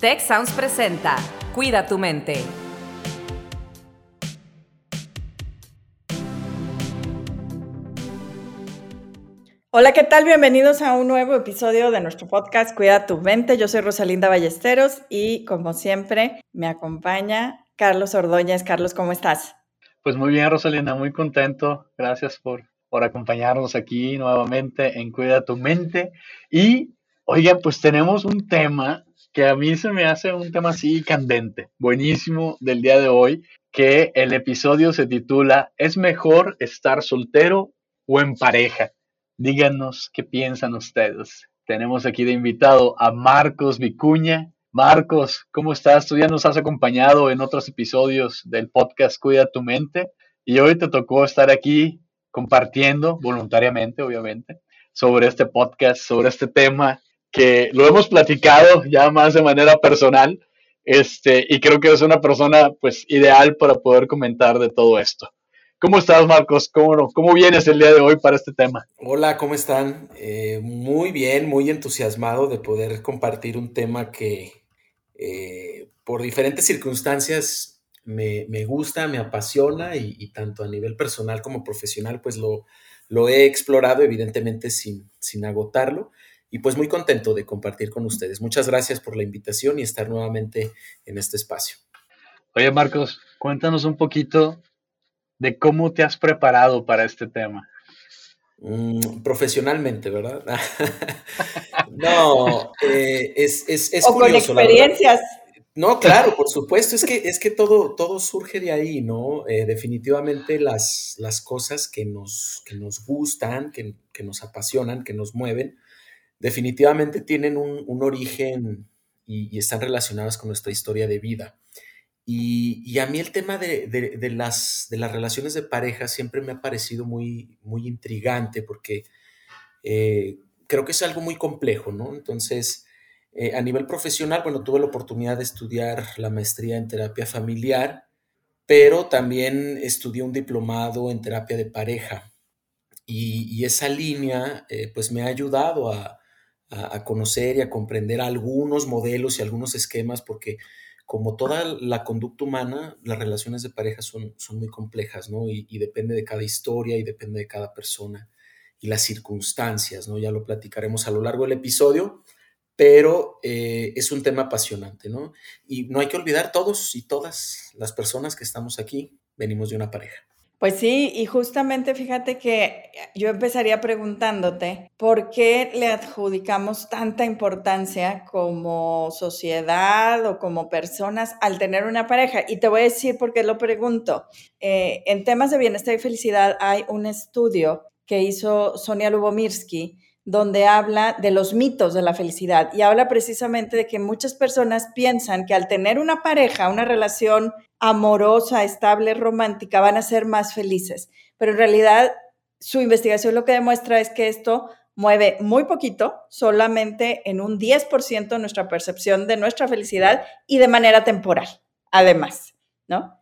Tech Sounds presenta Cuida tu mente. Hola, ¿qué tal? Bienvenidos a un nuevo episodio de nuestro podcast Cuida tu mente. Yo soy Rosalinda Ballesteros y como siempre me acompaña Carlos Ordóñez. Carlos, ¿cómo estás? Pues muy bien, Rosalinda, muy contento. Gracias por, por acompañarnos aquí nuevamente en Cuida tu mente. Y, oigan, pues tenemos un tema que a mí se me hace un tema así candente, buenísimo del día de hoy, que el episodio se titula ¿Es mejor estar soltero o en pareja? Díganos qué piensan ustedes. Tenemos aquí de invitado a Marcos Vicuña. Marcos, ¿cómo estás? Tú ya nos has acompañado en otros episodios del podcast Cuida tu mente y hoy te tocó estar aquí compartiendo voluntariamente, obviamente, sobre este podcast, sobre este tema que lo hemos platicado ya más de manera personal, este, y creo que es una persona pues ideal para poder comentar de todo esto. ¿Cómo estás, Marcos? ¿Cómo, ¿Cómo vienes el día de hoy para este tema? Hola, ¿cómo están? Eh, muy bien, muy entusiasmado de poder compartir un tema que eh, por diferentes circunstancias me, me, gusta, me apasiona y, y, tanto a nivel personal como profesional, pues lo, lo he explorado, evidentemente sin, sin agotarlo y pues muy contento de compartir con ustedes. Muchas gracias por la invitación y estar nuevamente en este espacio. Oye, Marcos, cuéntanos un poquito de cómo te has preparado para este tema. Mm, profesionalmente, ¿verdad? no, eh, es, es, es o curioso, con experiencias. No, claro, por supuesto, es que, es que todo, todo surge de ahí, ¿no? Eh, definitivamente las, las cosas que nos, que nos gustan, que, que nos apasionan, que nos mueven, definitivamente tienen un, un origen y, están relacionadas con nuestra historia de vida. Y, y a mí el tema de, de, las, de las relaciones de pareja siempre me ha parecido muy, muy intrigante porque eh, creo que es algo muy complejo, ¿no? Entonces, eh, a nivel profesional, bueno, tuve la oportunidad de estudiar la maestría en terapia familiar, pero también estudié un diplomado en terapia de pareja. Y, y esa línea, eh, pues me ha ayudado a, a, conocer y a comprender algunos modelos y algunos esquemas, porque como toda la conducta humana, las relaciones de pareja son, son muy complejas, ¿no? Y, y, depende de cada historia y depende de cada persona y las circunstancias, ¿no? Ya lo platicaremos a lo largo del episodio, pero eh, es un tema apasionante, ¿no? Y no hay que olvidar todos y todas las personas que estamos aquí, venimos de una pareja. Pues sí, y justamente fíjate que yo empezaría preguntándote, ¿por qué le adjudicamos tanta importancia como sociedad o como personas al tener una pareja? Y te voy a decir por qué lo pregunto. Eh, en temas de bienestar y felicidad hay un estudio que hizo Sonia Lubomirsky donde habla de los mitos de la felicidad y habla precisamente de que muchas personas piensan que al tener una pareja, una relación amorosa, estable, romántica, van a ser más felices. Pero en realidad su investigación lo que demuestra es que esto mueve muy poquito, solamente en un 10% nuestra percepción de nuestra felicidad y de manera temporal, además, ¿no?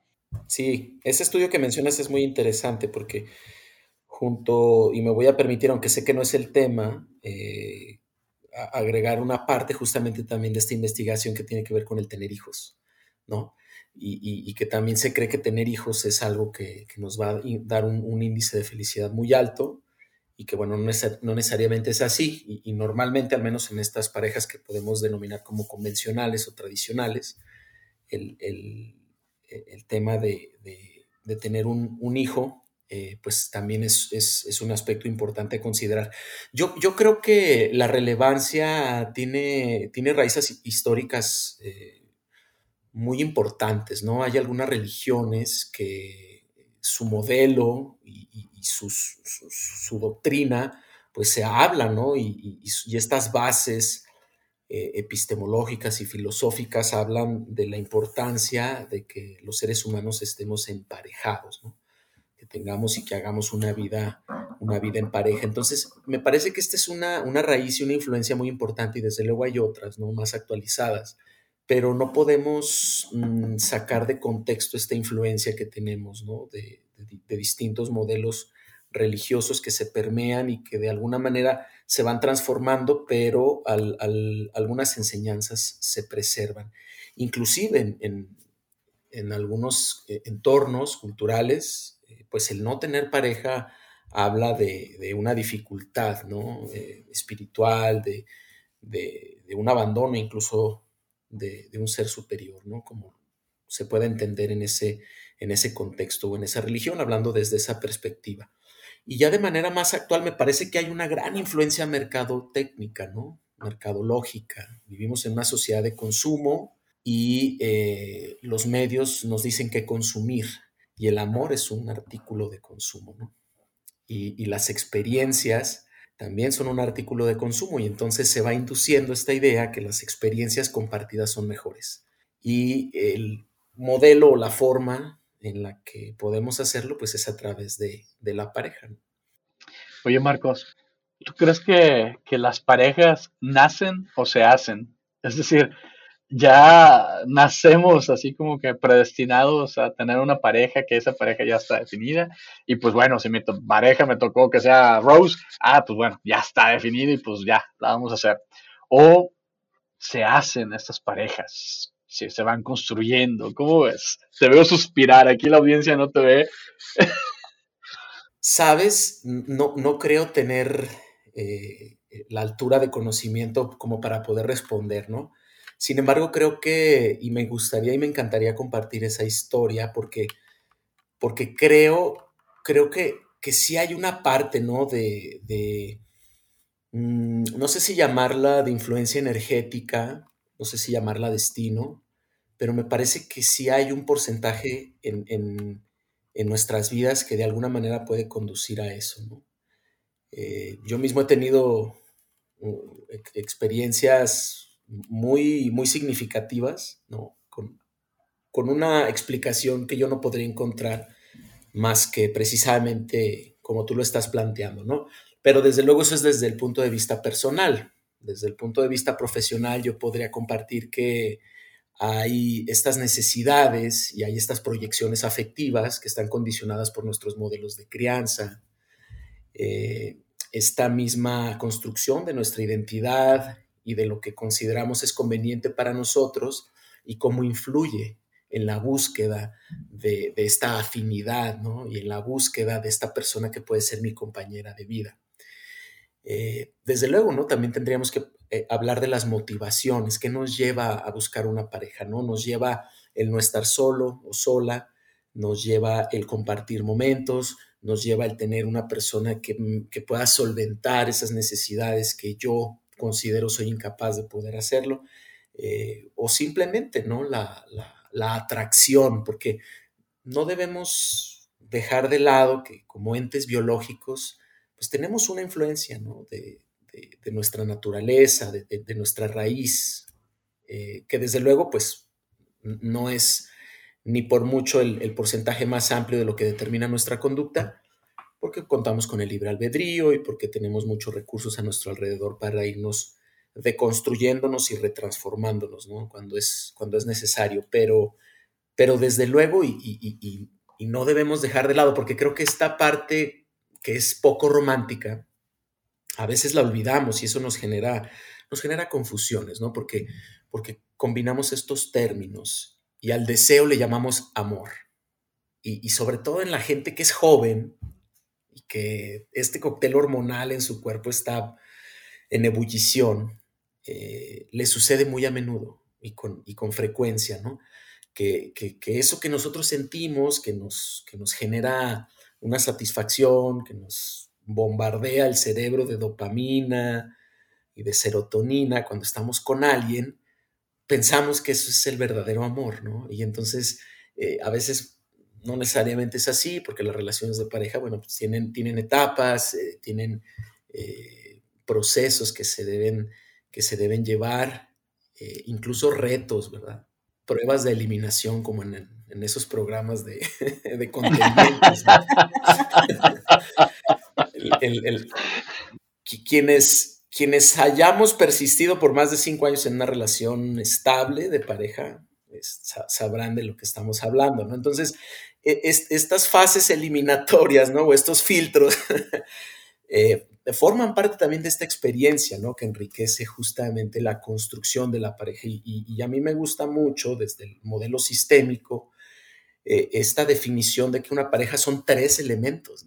Sí, ese estudio que mencionas es muy interesante porque junto, y me voy a permitir, aunque sé que no es el tema, eh, agregar una parte justamente también de esta investigación que tiene que ver con el tener hijos, ¿no? Y, y, y que también se cree que tener hijos es algo que, que nos va a dar un, un, índice de felicidad muy alto y que, bueno, no, es, no necesariamente es así. Y, y, normalmente, al menos en estas parejas que podemos denominar como convencionales o tradicionales, el, el, el tema de, de, de tener un, un hijo eh, pues también es, es, es, un aspecto importante a considerar. Yo, yo creo que la relevancia tiene, tiene raíces históricas eh, muy importantes, ¿no? Hay algunas religiones que su modelo y, su, su, doctrina, pues se habla, ¿no? Y, y estas bases eh, epistemológicas y filosóficas hablan de la importancia de que los seres humanos estemos emparejados, ¿no? Tengamos y que hagamos una vida, una vida en pareja. Entonces, me parece que esta es una, una raíz y una influencia muy importante y desde luego hay otras, ¿no? Más actualizadas, pero no podemos mmm, sacar de contexto esta influencia que tenemos, ¿no? De, de, de, distintos modelos religiosos que se permean y que de alguna manera se van transformando, pero algunas enseñanzas se preservan. Inclusive en, algunos eh, entornos culturales, pues el no tener pareja habla de, una dificultad ¿no? Eh, espiritual, de, un abandono incluso de, un ser superior, ¿no? como se puede entender en ese, en ese contexto o en esa religión, hablando desde esa perspectiva. Y ya de manera más actual me parece que hay una gran influencia mercadotécnica, ¿no? Mercadológica. Vivimos en una sociedad de consumo y eh, los medios nos dicen que consumir y el amor es un artículo de consumo, ¿no? Y, las experiencias también son un artículo de consumo y entonces se va induciendo esta idea que las experiencias compartidas son mejores. Y el modelo o la forma en la que podemos hacerlo, pues es a través de, la pareja. Oye, Marcos, ¿tú crees que, las parejas nacen o se hacen? Es decir, ya nacemos así como que predestinados a tener una pareja, que esa pareja ya está definida. Y pues bueno, si mi pareja me tocó que sea Rose, ah, pues bueno, ya está definido y pues ya, la vamos a hacer. O se hacen estas parejas se van construyendo. ¿Cómo ves? Te veo suspirar, aquí la audiencia no te ve. Sabes, no, no creo tener eh, la altura de conocimiento como para poder responder, ¿no? Sin embargo, creo que, y me gustaría y me encantaría compartir esa historia porque, porque creo, creo que, que sí hay una parte, ¿no? De, de mm, no sé si llamarla de influencia energética, no sé si llamarla destino, pero me parece que sí hay un porcentaje en, nuestras vidas que de alguna manera puede conducir a eso. ¿no? Eh, yo mismo he tenido uh, experiencias muy, muy significativas, ¿no? Con, con, una explicación que yo no podría encontrar más que precisamente como tú lo estás planteando, ¿no? Pero desde luego eso es desde el punto de vista personal. Desde el punto de vista profesional yo podría compartir que hay estas necesidades y hay estas proyecciones afectivas que están condicionadas por nuestros modelos de crianza, eh, esta misma construcción de nuestra identidad y de lo que consideramos es conveniente para nosotros y cómo influye en la búsqueda de, esta afinidad y en la búsqueda de esta persona que puede ser mi compañera de vida. Eh, desde luego, ¿no? También tendríamos que eh, hablar de las motivaciones, que nos lleva a buscar una pareja, ¿no? Nos lleva el no estar solo o sola, nos lleva el compartir momentos, nos lleva el tener una persona que, mm, pueda solventar esas necesidades que yo considero soy incapaz de poder hacerlo, eh, o simplemente, ¿no? La, atracción, porque no debemos dejar de lado que como entes biológicos, pues tenemos una influencia, ¿no? De, de, nuestra naturaleza, de, nuestra raíz, eh, que desde luego pues no es ni por mucho el, porcentaje más amplio de lo que determina nuestra conducta, porque contamos con el libre albedrío y porque tenemos muchos recursos a nuestro alrededor para irnos deconstruyéndonos y retransformándonos, ¿no? Cuando es, cuando es necesario, pero, pero desde luego y, y no debemos dejar de lado, porque creo que esta parte que es poco romántica, a veces la olvidamos y eso nos genera, nos genera confusiones, ¿no? Porque, porque combinamos estos términos y al deseo le llamamos amor. Y, sobre todo en la gente que es joven y que este cóctel hormonal en su cuerpo está en ebullición, eh, le sucede muy a menudo y con, y con frecuencia, ¿no? Que, que, eso que nosotros sentimos, que nos, que nos genera una satisfacción, que nos bombardea el cerebro de dopamina y de serotonina cuando estamos con alguien, pensamos que eso es el verdadero amor, ¿no? Y entonces eh, a veces no necesariamente es así, porque las relaciones de pareja, bueno, pues tienen, tienen etapas, eh, tienen eh, procesos que se deben, que se deben llevar, incluso retos, ¿verdad? Pruebas de eliminación como en, esos programas de, de el, quienes, quienes hayamos persistido por más de cinco años en una relación estable de pareja, sabrán de lo que estamos hablando, ¿no? Entonces, e, estas fases eliminatorias, ¿no? O estos filtros, eh, forman parte también de esta experiencia, ¿no? Que enriquece justamente la construcción de la pareja. Y, a mí me gusta mucho desde el modelo sistémico eh, esta definición de que una pareja son tres elementos.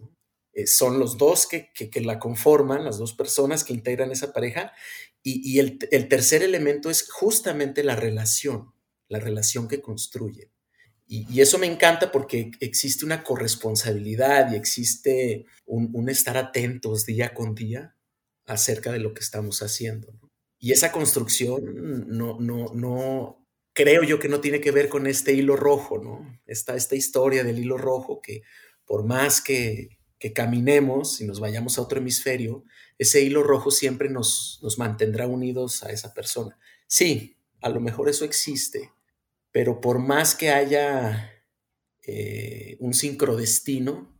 Eh, son los dos que, la conforman, las dos personas que integran esa pareja, y, el, tercer elemento es justamente la relación, la relación que construyen. Y, eso me encanta porque existe una corresponsabilidad y existe un, estar atentos día con día acerca de lo que estamos haciendo. Y esa construcción no, no, no, creo yo que no tiene que ver con este hilo rojo, ¿no? Esta, esta historia del hilo rojo que por más que, que caminemos y nos vayamos a otro hemisferio, ese hilo rojo siempre nos, nos mantendrá unidos a esa persona. Sí, a lo mejor eso existe, pero por más que haya eh, un sincrodestino,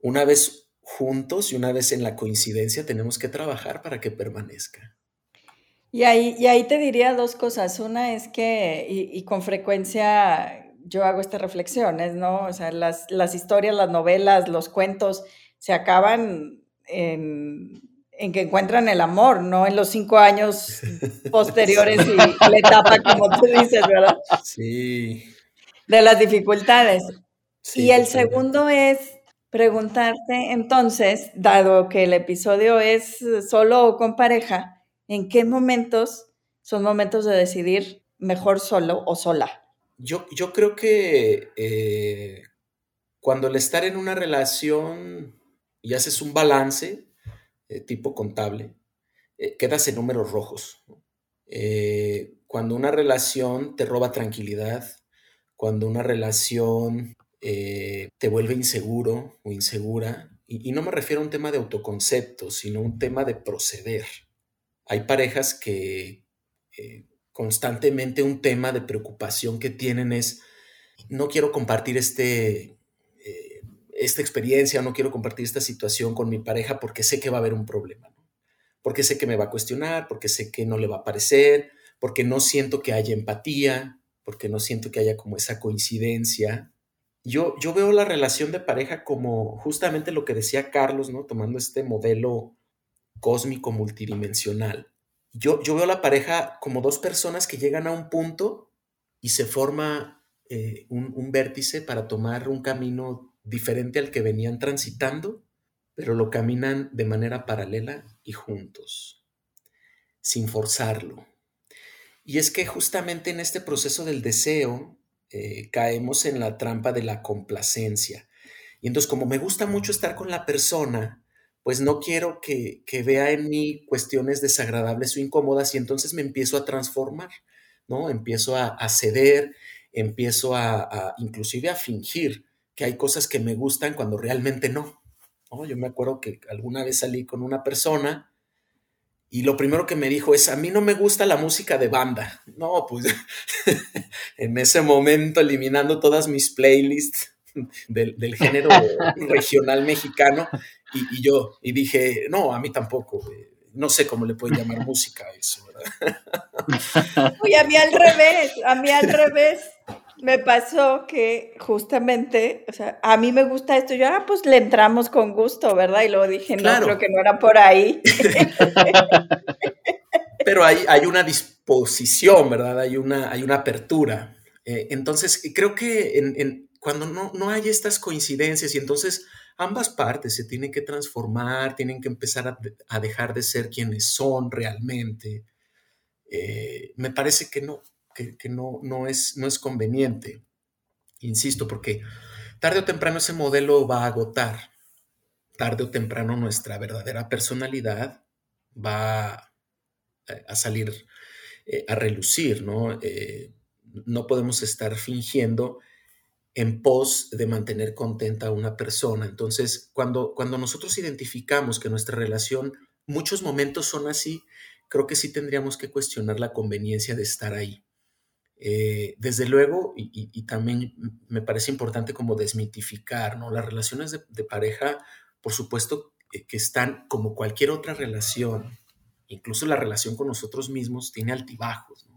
una vez juntos y una vez en la coincidencia tenemos que trabajar para que permanezca. Y ahí, y ahí te diría dos cosas. Una es que, y, con frecuencia yo hago estas reflexiones, ¿no? O sea, las, las historias, las novelas, los cuentos se acaban en en que encuentran el amor, no en los cinco años posteriores y la etapa, como tú dices, ¿verdad? Sí. De las dificultades. y el segundo es preguntarte, entonces, dado que el episodio es solo o con pareja, ¿en qué momentos son momentos de decidir mejor solo o sola? Yo, yo creo que eh, cuando el estar en una relación y haces un balance, eh, tipo contable, eh, quedas en números rojos. Eh, cuando una relación te roba tranquilidad, cuando una relación te vuelve inseguro o insegura, y, no me refiero a un tema de autoconcepto, sino un tema de proceder. Hay parejas que constantemente un tema de preocupación que tienen es, no quiero compartir este, esta experiencia, no quiero compartir esta situación con mi pareja porque sé que va a haber un problema, porque sé que me va a cuestionar, porque sé que no le va a parecer, porque no siento que haya empatía, porque no siento que haya como esa coincidencia. Yo, yo veo la relación de pareja como justamente lo que decía Carlos, ¿no? Tomando este modelo cósmico multidimensional. Yo, yo veo la pareja como dos personas que llegan a un punto y se forma eh, un, un vértice para tomar un camino diferente al que venían transitando, pero lo caminan de manera paralela y juntos, sin forzarlo. Y es que justamente en este proceso del deseo eh, caemos en la trampa de la complacencia. Y entonces como me gusta mucho estar con la persona, pues no quiero que, vea en mí cuestiones desagradables o incómodas y entonces me empiezo a transformar, ¿no? Empiezo a, ceder, empiezo a inclusive a fingir que hay cosas que me gustan cuando realmente no. Yo me acuerdo que alguna vez salí con una persona y lo primero que me dijo es, a mí no me gusta la música de banda. No, pues en ese momento eliminando todas mis playlists del, género regional mexicano y, yo, y dije, no, a mí tampoco. No sé cómo le pueden llamar música a eso, ¿verdad? Uy, a mí al revés, a mí al revés me pasó que justamente, o sea, a mí me gusta esto, yo, ah, pues le entramos con gusto, ¿verdad? Y luego dije, no, creo que no era por ahí. Pero hay, hay una disposición, ¿verdad? Hay una, hay una apertura. Eh, entonces, creo que en, cuando no, no, hay estas coincidencias y entonces ambas partes se tienen que transformar, tienen que empezar a, dejar de ser quienes son realmente, eh, me parece que no, que, no, no, es, no es conveniente. Insisto, porque tarde o temprano ese modelo va a agotar. Tarde o temprano nuestra verdadera personalidad va a salir eh, a relucir, ¿no? Eh, no podemos estar fingiendo en pos de mantener contenta a una persona. Entonces, cuando, cuando nosotros identificamos que nuestra relación, muchos momentos son así, creo que sí tendríamos que cuestionar la conveniencia de estar ahí. Eh, desde luego, y, también me parece importante como desmitificar, ¿no? Las relaciones de, pareja, por supuesto, eh, que están como cualquier otra relación, incluso la relación con nosotros mismos, tiene altibajos,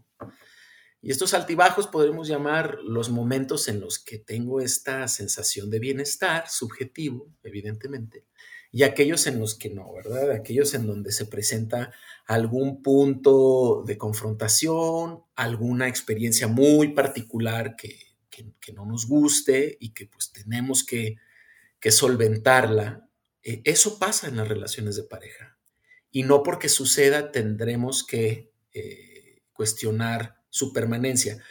Y estos altibajos podremos llamar los momentos en los que tengo esta sensación de bienestar subjetivo, evidentemente, y aquellos en los que no, ¿verdad? Aquellos en donde se presenta algún punto de confrontación, alguna experiencia muy particular que, no nos guste y que pues tenemos que, solventarla. Eh, eso pasa en las relaciones de pareja. Y no porque suceda tendremos que eh, cuestionar su permanencia.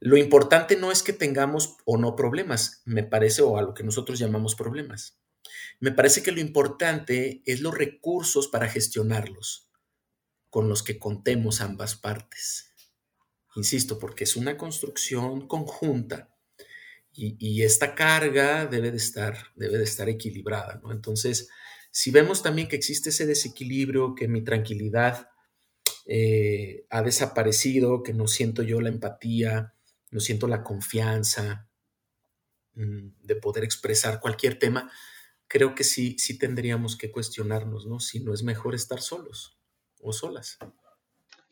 Lo importante no es que tengamos o no problemas, me parece, o a lo que nosotros llamamos problemas. Me parece que lo importante es los recursos para gestionarlos, con los que contemos ambas partes. Insisto, porque es una construcción conjunta y, esta carga debe de estar, debe de estar equilibrada. ¿no? Entonces, si vemos también que existe ese desequilibrio, que mi tranquilidad eh, ha desaparecido, que no siento yo la empatía, no siento la confianza mm, de poder expresar cualquier tema, creo que sí, sí tendríamos que cuestionarnos, ¿no? Si no es mejor estar solos o solas.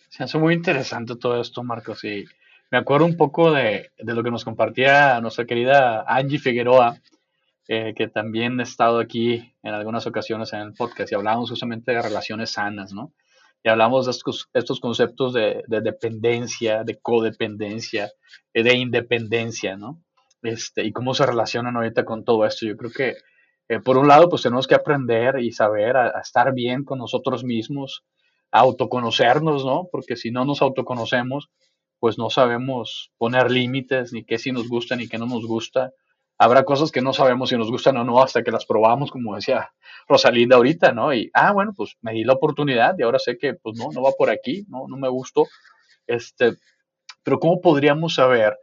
Se hace muy interesante todo esto, Marcos, y me acuerdo un poco de, lo que nos compartía nuestra querida Angie Figueroa, eh, que también ha estado aquí en algunas ocasiones en el podcast y hablamos justamente de relaciones sanas, ¿no? Y hablamos de estos, estos conceptos de, de, dependencia, de codependencia, eh, de independencia, ¿no? Este, y cómo se relacionan ahorita con todo esto. Yo creo que eh, por un lado, pues tenemos que aprender y saber a, estar bien con nosotros mismos, a autoconocernos, ¿no? Porque si no nos autoconocemos, pues no sabemos poner límites, ni qué sí nos gusta, ni qué no nos gusta. Habrá cosas que no sabemos si nos gustan o no hasta que las probamos, como decía Rosalinda ahorita, ¿no? Y, ah, bueno, pues me di la oportunidad y ahora sé que, pues no, no va por aquí, no, no me gustó. Este, pero ¿cómo podríamos saber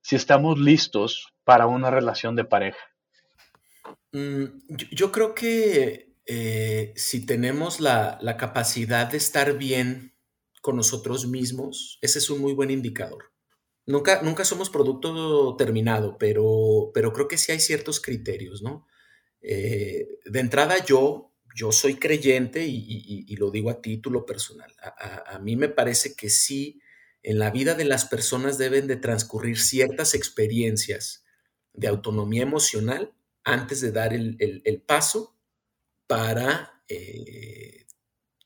si estamos listos para una relación de pareja? Mm, yo, creo que eh, si tenemos la, capacidad de estar bien con nosotros mismos, ese es un muy buen indicador. Nunca, nunca somos producto terminado, pero, pero creo que sí hay ciertos criterios, ¿no? Eh, de entrada yo, yo soy creyente y, lo digo a título personal. A, a, mí me parece que sí, en la vida de las personas deben de transcurrir ciertas experiencias de autonomía emocional antes de dar el, paso para eh,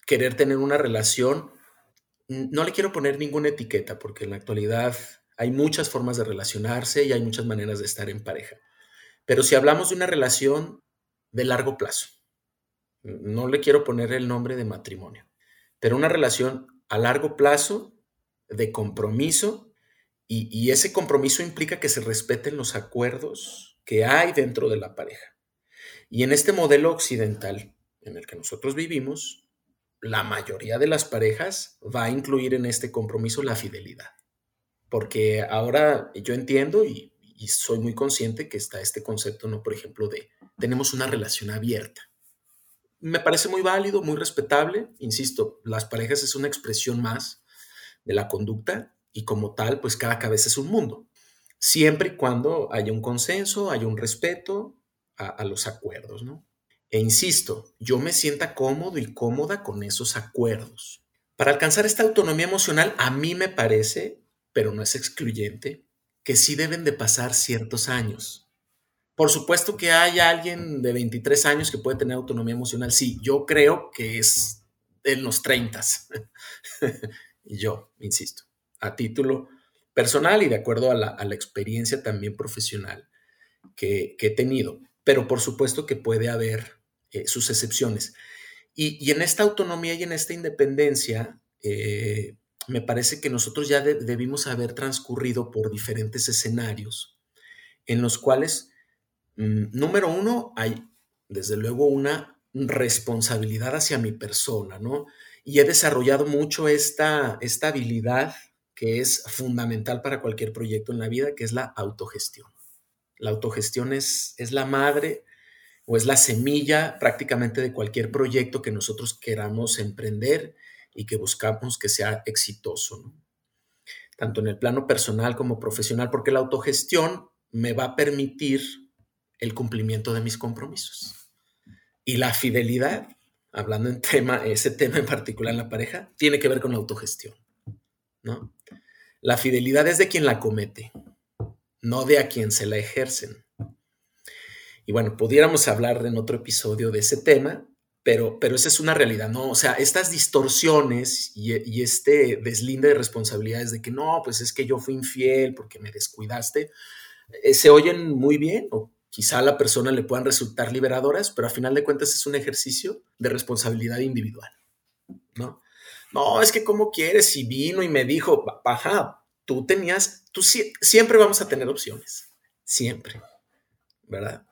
querer tener una relación. No le quiero poner ninguna etiqueta porque en la actualidad hay muchas formas de relacionarse y hay muchas maneras de estar en pareja. Pero si hablamos de una relación de largo plazo, no le quiero poner el nombre de matrimonio, pero una relación a largo plazo de compromiso y, y ese compromiso implica que se respeten los acuerdos, que hay dentro de la pareja. Y en este modelo occidental en el que nosotros vivimos, la mayoría de las parejas va a incluir en este compromiso la fidelidad. Porque ahora yo entiendo y, soy muy consciente que está este concepto, ¿no? Por ejemplo, de tenemos una relación abierta. Me parece muy válido, muy respetable. Insisto, las parejas es una expresión más de la conducta y como tal, pues cada cabeza es un mundo siempre y cuando haya un consenso, haya un respeto a, los acuerdos, ¿no? E insisto, yo me sienta cómodo y cómoda con esos acuerdos. Para alcanzar esta autonomía emocional, a mí me parece, pero no es excluyente, que sí deben de pasar ciertos años. Por supuesto que hay alguien de 23 años que puede tener autonomía emocional, sí, yo creo que es en los 30. y yo, insisto, a título personal y de acuerdo a la, experiencia también profesional que, he tenido. Pero por supuesto que puede haber eh, sus excepciones. Y, en esta autonomía y en esta independencia, eh, me parece que nosotros ya debimos haber transcurrido por diferentes escenarios en los cuales, mm, número uno, hay desde luego una responsabilidad hacia mi persona, ¿no? Y he desarrollado mucho esta, esta habilidad que es fundamental para cualquier proyecto en la vida, que es la autogestión. La autogestión es, es la madre o es la semilla prácticamente de cualquier proyecto que nosotros queramos emprender y que buscamos que sea exitoso, tanto en el plano personal como profesional, porque la autogestión me va a permitir el cumplimiento de mis compromisos. Y la fidelidad, hablando en tema, ese tema en particular en la pareja, tiene que ver con la autogestión. ¿No? La fidelidad es de quien la comete, no de a quien se la ejercen. Y bueno, pudiéramos hablar en otro episodio de ese tema, pero, pero esa es una realidad, ¿no? O sea, estas distorsiones y, este deslinde de responsabilidades de que no, pues es que yo fui infiel porque me descuidaste, eh, se oyen muy bien o quizá a la persona le puedan resultar liberadoras, pero a final de cuentas es un ejercicio de responsabilidad individual, ¿no? No, es que como quieres, si vino y me dijo, ajá, tú tenías, tú siempre vamos a tener opciones, siempre, ¿verdad?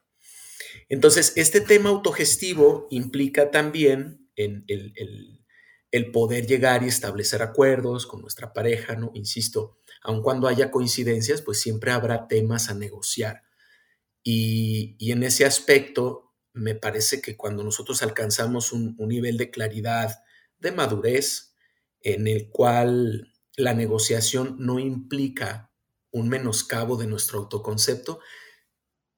Entonces, este tema autogestivo implica también en el, poder llegar y establecer acuerdos con nuestra pareja, ¿no? Insisto, aun cuando haya coincidencias, pues siempre habrá temas a negociar. Y, en ese aspecto, me parece que cuando nosotros alcanzamos un, un nivel de claridad, de madurez, en el cual la negociación no implica un menoscabo de nuestro autoconcepto,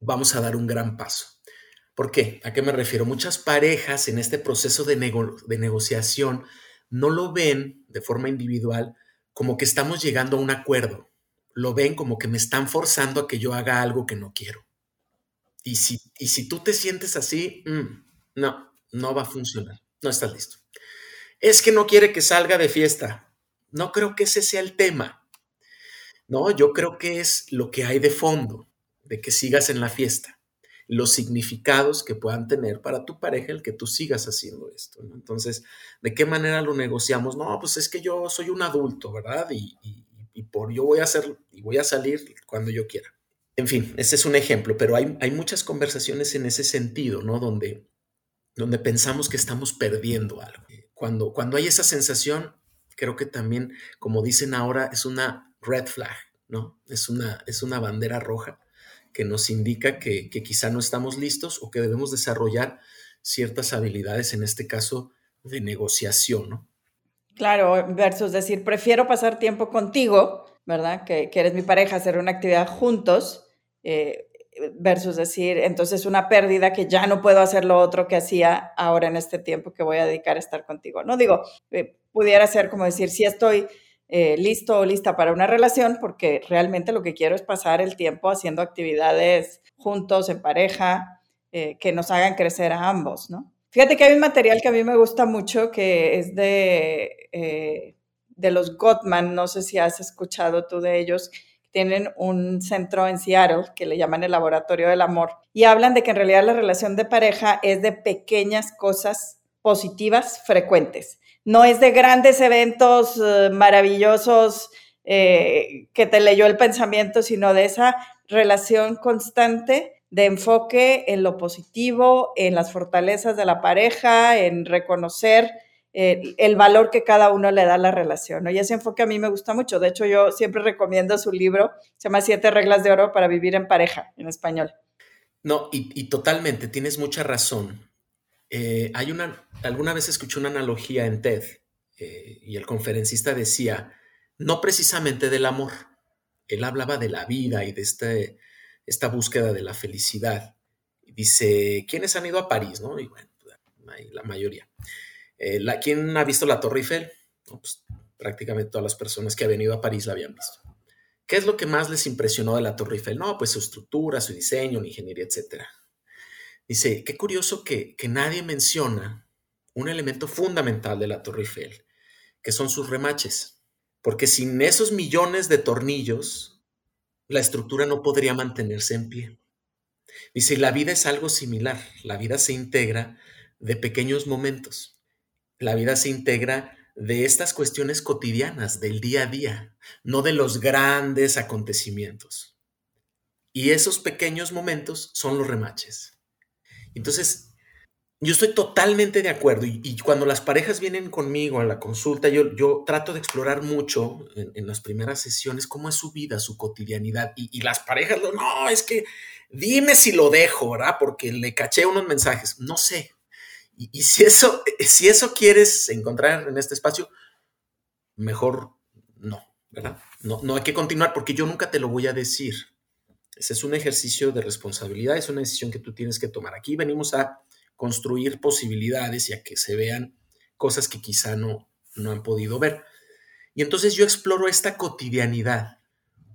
vamos a dar un gran paso. ¿Por qué? ¿A qué me refiero? Muchas parejas en este proceso de, de negociación no lo ven de forma individual como que estamos llegando a un acuerdo. Lo ven como que me están forzando a que yo haga algo que no quiero. Y si, y si tú te sientes así, mm, no, no va a funcionar. No estás listo. Es que no quiere que salga de fiesta. No creo que ese sea el tema. No, yo creo que es lo que hay de fondo, de que sigas en la fiesta los significados que puedan tener para tu pareja el que tú sigas haciendo esto. Entonces, ¿de qué manera lo negociamos? No, pues es que yo soy un adulto, ¿verdad? Y, por yo voy a hacer y voy a salir cuando yo quiera. En fin, ese es un ejemplo, pero hay, hay muchas conversaciones en ese sentido, ¿no? Donde, donde pensamos que estamos perdiendo algo. Cuando, cuando hay esa sensación, creo que también, como dicen ahora, es una red flag, ¿no? Es una, es una bandera roja que nos indica que, quizá no estamos listos o que debemos desarrollar ciertas habilidades, en este caso de negociación, ¿no? Claro, versus decir, prefiero pasar tiempo contigo, ¿verdad? Que, eres mi pareja, hacer una actividad juntos, eh, versus decir, entonces una pérdida que ya no puedo hacer lo otro que hacía ahora en este tiempo que voy a dedicar a estar contigo. No digo, eh, pudiera ser como decir, si estoy eh, listo o lista para una relación, porque realmente lo que quiero es pasar el tiempo haciendo actividades juntos, en pareja, eh, que nos hagan crecer a ambos, ¿no? Fíjate que hay un material que a mí me gusta mucho, que es de, de los Gottman, no sé si has escuchado tú de ellos, tienen un centro en Seattle que le llaman el Laboratorio del Amor y hablan de que en realidad la relación de pareja es de pequeñas cosas positivas frecuentes. No es de grandes eventos eh, maravillosos eh, que te leyó el pensamiento, sino de esa relación constante de enfoque en lo positivo, en las fortalezas de la pareja, en reconocer eh, el valor que cada uno le da a la relación. Y ese enfoque a mí me gusta mucho. De hecho, yo siempre recomiendo su libro, se llama Siete Reglas de Oro para Vivir en Pareja, en español. No, y totalmente, tienes mucha razón. Eh, hay una, alguna vez escuché una analogía en TED eh, y el conferencista decía, no precisamente del amor, él hablaba de la vida y de este, esta búsqueda de la felicidad. Dice, ¿quiénes han ido a París? ¿no? Y bueno, la mayoría. Eh, la, ¿Quién ha visto la Torre Eiffel? Pues, prácticamente todas las personas que han venido a París la habían visto. ¿Qué es lo que más les impresionó de la Torre Eiffel? No, pues su estructura, su diseño, la ingeniería, etcétera. Dice, qué curioso que, nadie menciona un elemento fundamental de la Torre Eiffel, que son sus remaches, porque sin esos millones de tornillos, la estructura no podría mantenerse en pie. Dice, la vida es algo similar, la vida se integra de pequeños momentos, la vida se integra de estas cuestiones cotidianas, del día a día, no de los grandes acontecimientos. Y esos pequeños momentos son los remaches. Entonces, yo estoy totalmente de acuerdo y, cuando las parejas vienen conmigo a la consulta, yo, trato de explorar mucho en, las primeras sesiones cómo es su vida, su cotidianidad y, las parejas, no, es que dime si lo dejo, ¿verdad? Porque le caché unos mensajes, no sé. Y, si, eso, si eso quieres encontrar en este espacio, mejor no, ¿verdad? No, no hay que continuar porque yo nunca te lo voy a decir. Ese es un ejercicio de responsabilidad, es una decisión que tú tienes que tomar. Aquí venimos a construir posibilidades y a que se vean cosas que quizá no, no han podido ver. Y entonces yo exploro esta cotidianidad,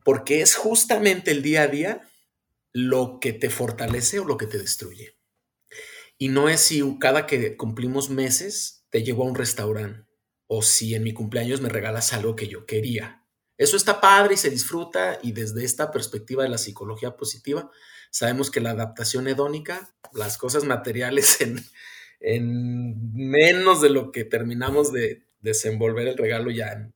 porque es justamente el día a día lo que te fortalece o lo que te destruye. Y no es si cada que cumplimos meses te llevo a un restaurante o si en mi cumpleaños me regalas algo que yo quería. Eso está padre y se disfruta y desde esta perspectiva de la psicología positiva sabemos que la adaptación hedónica, las cosas materiales en, en menos de lo que terminamos de desenvolver el regalo ya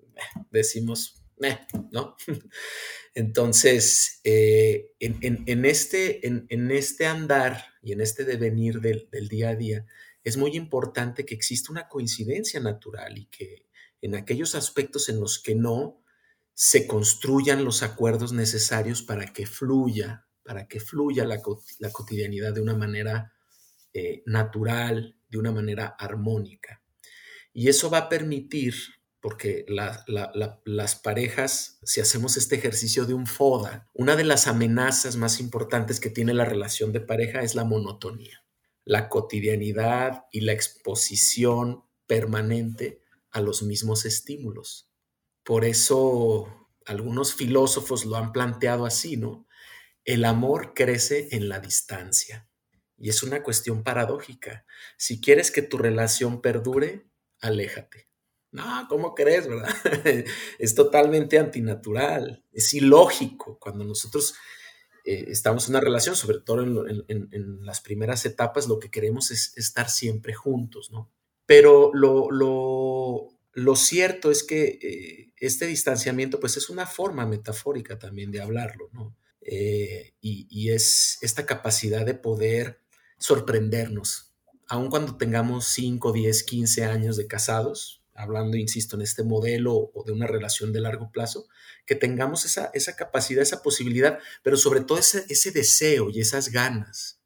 decimos, eh, ¿no? Entonces, eh, en, este, en, este andar y en este devenir del, del día a día, es muy importante que exista una coincidencia natural y que en aquellos aspectos en los que no, se construyan los acuerdos necesarios para que fluya, para que fluya la, cotidianidad de una manera eh, natural, de una manera armónica. Y eso va a permitir, porque las parejas, si hacemos este ejercicio de un FODA, una de las amenazas más importantes que tiene la relación de pareja es la monotonía, la cotidianidad y la exposición permanente a los mismos estímulos. Por eso algunos filósofos lo han planteado así, ¿no? El amor crece en la distancia. Y es una cuestión paradójica. Si quieres que tu relación perdure, aléjate. No, ¿cómo crees, verdad? es totalmente antinatural, es ilógico cuando nosotros eh, estamos en una relación, sobre todo en, las primeras etapas, lo que queremos es estar siempre juntos, ¿no? Pero lo, lo cierto es que eh, este distanciamiento, pues es una forma metafórica también de hablarlo, ¿no? Eh, y, es esta capacidad de poder sorprendernos, aun cuando tengamos 5, 10, 15 años de casados, hablando, insisto, en este modelo o de una relación de largo plazo, que tengamos esa, esa capacidad, esa posibilidad, pero sobre todo ese, ese deseo y esas ganas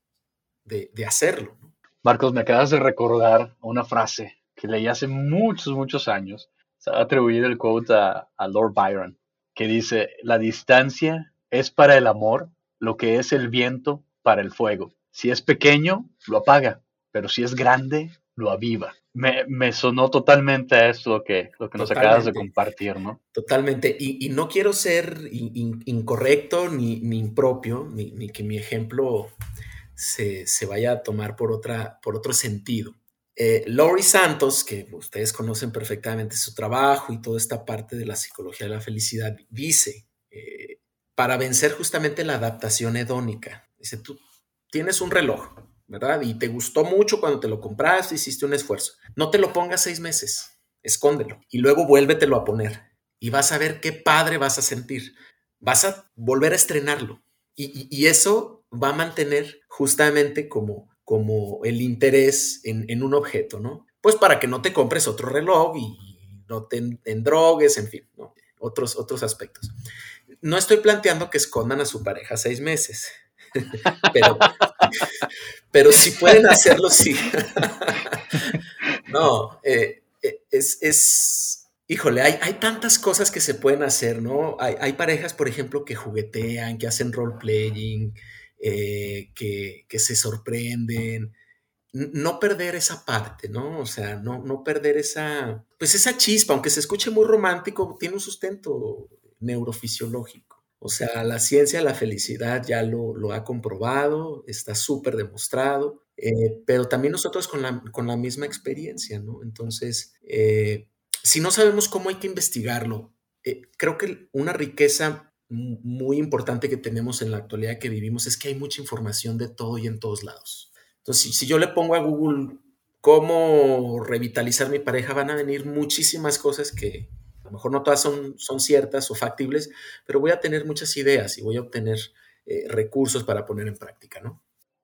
de, de hacerlo. Marcos, me acabas de recordar una frase que leí hace muchos, muchos años. Se ha atribuido el quote a, Lord Byron, que dice, la distancia es para el amor lo que es el viento para el fuego. Si es pequeño, lo apaga, pero si es grande, lo aviva. Me, sonó totalmente a esto lo que, lo que nos acabas de compartir, ¿no? Totalmente. Y, no quiero ser incorrecto ni, ni impropio, ni, ni, que mi ejemplo se, se, vaya a tomar por, otra, por otro sentido. Eh, Laurie Santos, que ustedes conocen perfectamente su trabajo y toda esta parte de la psicología de la felicidad, dice, eh, para vencer justamente la adaptación hedónica, dice, tú tienes un reloj, ¿verdad? Y te gustó mucho cuando te lo compraste, hiciste un esfuerzo. No te lo pongas seis meses, escóndelo y luego vuélvetelo a poner y vas a ver qué padre vas a sentir. Vas a volver a estrenarlo y eso va a mantener justamente como como el interés en, un objeto, ¿no? Pues para que no te compres otro reloj y no te drogues, en fin, otros, otros aspectos. No estoy planteando que escondan a su pareja seis meses, pero, pero si pueden hacerlo, sí. no, eh, eh, es, es, híjole, hay, hay, tantas cosas que se pueden hacer, ¿no? Hay, hay parejas, por ejemplo, que juguetean, que hacen role-playing, eh, que, se sorprenden. No perder esa parte, ¿no? O sea, no, no perder esa, pues esa chispa, aunque se escuche muy romántico, tiene un sustento neurofisiológico. O sea, la ciencia de la felicidad ya lo, ha comprobado, está súper demostrado, eh, pero también nosotros con la, con la, misma experiencia, ¿no? Entonces, eh, si no sabemos cómo hay que investigarlo, creo que una riqueza muy importante que tenemos en la actualidad que vivimos es que hay mucha información de todo y en todos lados. Entonces, si, yo le pongo a Google cómo revitalizar mi pareja, van a venir muchísimas cosas que lo mejor no todas son, son ciertas o factibles, pero voy a tener muchas ideas y voy a obtener eh, recursos para poner en práctica, ¿no?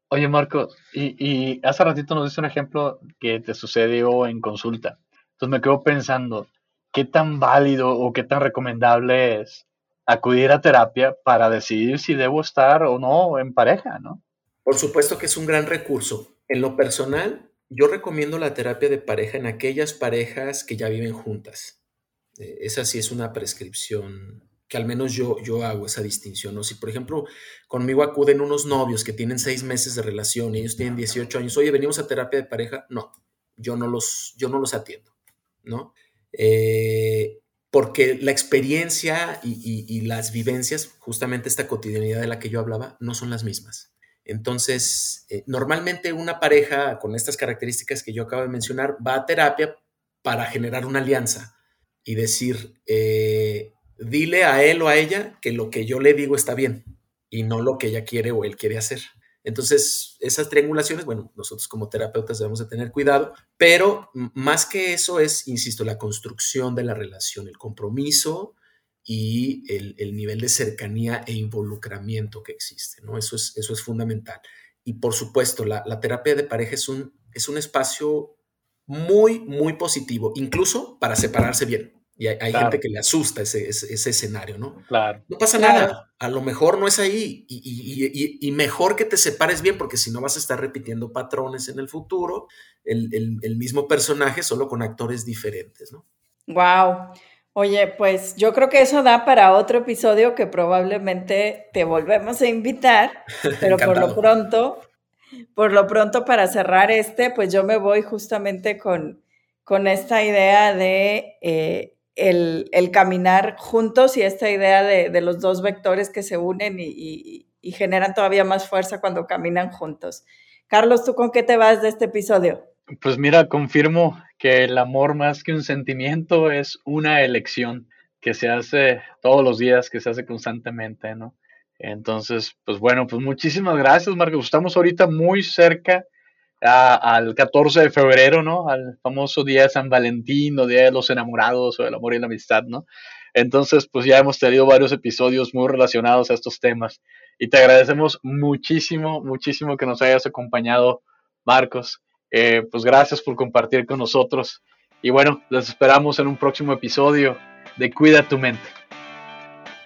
Oye, Marco, y, y hace ratito nos diste un ejemplo que te sucedió en consulta. Entonces me quedo pensando, ¿qué tan válido o qué tan recomendable es acudir a terapia para decidir si debo estar o no en pareja, ¿no? Por supuesto que es un gran recurso. En lo personal, yo recomiendo la terapia de pareja en aquellas parejas que ya viven juntas. Eh, esa sí es una prescripción que al menos yo, yo hago esa distinción. ¿no? Si, por ejemplo, conmigo acuden unos novios que tienen seis meses de relación y ellos tienen 18 años, oye, venimos a terapia de pareja, no, yo no los, yo no los atiendo, ¿no? Eh, porque la experiencia y, las vivencias, justamente esta cotidianidad de la que yo hablaba, no son las mismas. Entonces, eh, normalmente una pareja con estas características que yo acabo de mencionar va a terapia para generar una alianza y decir, eh, dile a él o a ella que lo que yo le digo está bien y no lo que ella quiere o él quiere hacer. Entonces, esas triangulaciones, bueno, nosotros como terapeutas debemos de tener cuidado, pero más que eso es, insisto, la construcción de la relación, el compromiso y el, nivel de cercanía e involucramiento que existe, ¿no? Eso es, eso es fundamental. Y por supuesto, la, terapia de pareja es un, es un espacio muy, muy positivo, incluso para separarse bien. Y hay, gente que le asusta ese, ese, escenario, ¿no? Claro. No pasa nada. A lo mejor no es ahí. Y, y, mejor que te separes bien, porque si no vas a estar repitiendo patrones en el futuro, el, el, mismo personaje, solo con actores diferentes, ¿no? Wow. Oye, pues yo creo que eso da para otro episodio que probablemente te volvemos a invitar, pero por lo pronto, por lo pronto para cerrar este, pues yo me voy justamente con, con esta idea de eh, el, caminar juntos y esta idea de, los dos vectores que se unen y, generan todavía más fuerza cuando caminan juntos. Carlos, ¿tú con qué te vas de este episodio? Pues mira, confirmo que el amor más que un sentimiento es una elección que se hace todos los días, que se hace constantemente, ¿no? Entonces, pues bueno, pues muchísimas gracias, Marcos. Estamos ahorita muy cerca al 14 de febrero, ¿no? Al famoso día de San Valentín o Día de los Enamorados o del Amor y la Amistad, ¿no? Entonces, pues ya hemos tenido varios episodios muy relacionados a estos temas y te agradecemos muchísimo, muchísimo que nos hayas acompañado, Marcos. Eh, pues gracias por compartir con nosotros y bueno, les esperamos en un próximo episodio de Cuida tu mente.